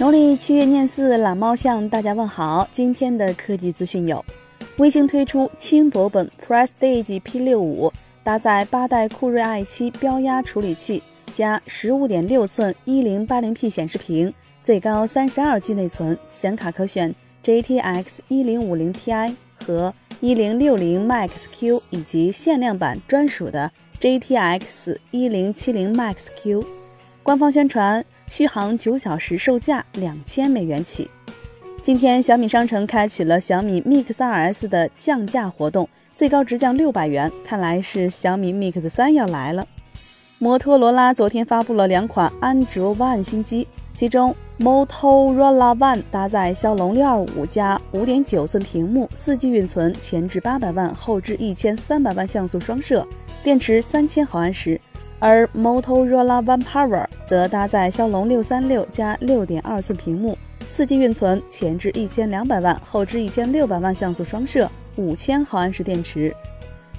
农历七月廿四，懒猫向大家问好。今天的科技资讯有：微星推出轻薄本 Prestige P65，搭载八代酷睿 i7 标压处理器，加十五点六寸一零八零 P 显示屏，最高三十二 G 内存，显卡可选 GTX 一零五零 Ti 和一零六零 Max Q，以及限量版专属的 GTX 一零七零 Max Q。官方宣传。续航九小时，售价两千美元起。今天，小米商城开启了小米 Mix 2S 的降价活动，最高直降六百元。看来是小米 Mix 3要来了。摩托罗拉昨天发布了两款安卓 One 新机，其中 Motorola One 搭载骁龙六二五加五点九寸屏幕，四 G 运存，前置八百万，后置一千三百万像素双摄，电池三千毫安时。而 Motorola One Power 则搭载骁龙六三六加六点二寸屏幕，四 G 运存，前置一千两百万，后置一千六百万像素双摄，五千毫安时电池。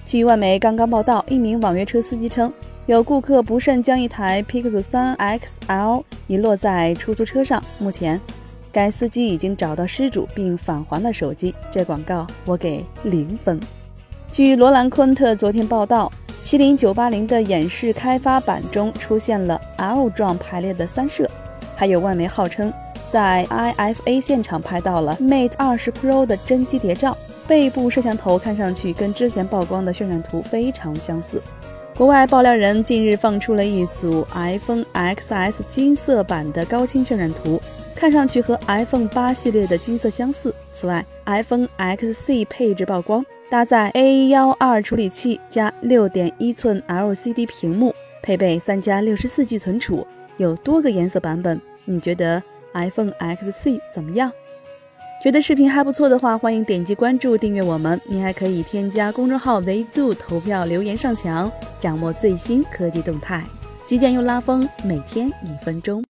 据外媒刚刚报道，一名网约车司机称，有顾客不慎将一台 Pixel 三 XL 遗落在出租车上，目前该司机已经找到失主并返还了手机。这广告我给零分。据罗兰昆特昨天报道。麒麟九八零的演示开发版中出现了 L 状排列的三摄，还有外媒号称在 IFA 现场拍到了 Mate 二十 Pro 的真机谍照，背部摄像头看上去跟之前曝光的渲染图非常相似。国外爆料人近日放出了一组 iPhone XS 金色版的高清渲染图，看上去和 iPhone 八系列的金色相似。此外，iPhone XC 配置曝光。搭载 A 幺二处理器加六点一寸 LCD 屏幕，配备三加六十四 G 存储，有多个颜色版本。你觉得 iPhone XC 怎么样？觉得视频还不错的话，欢迎点击关注订阅我们。你还可以添加公众号为 zoo 投票留言上墙，掌握最新科技动态。极简又拉风，每天一分钟。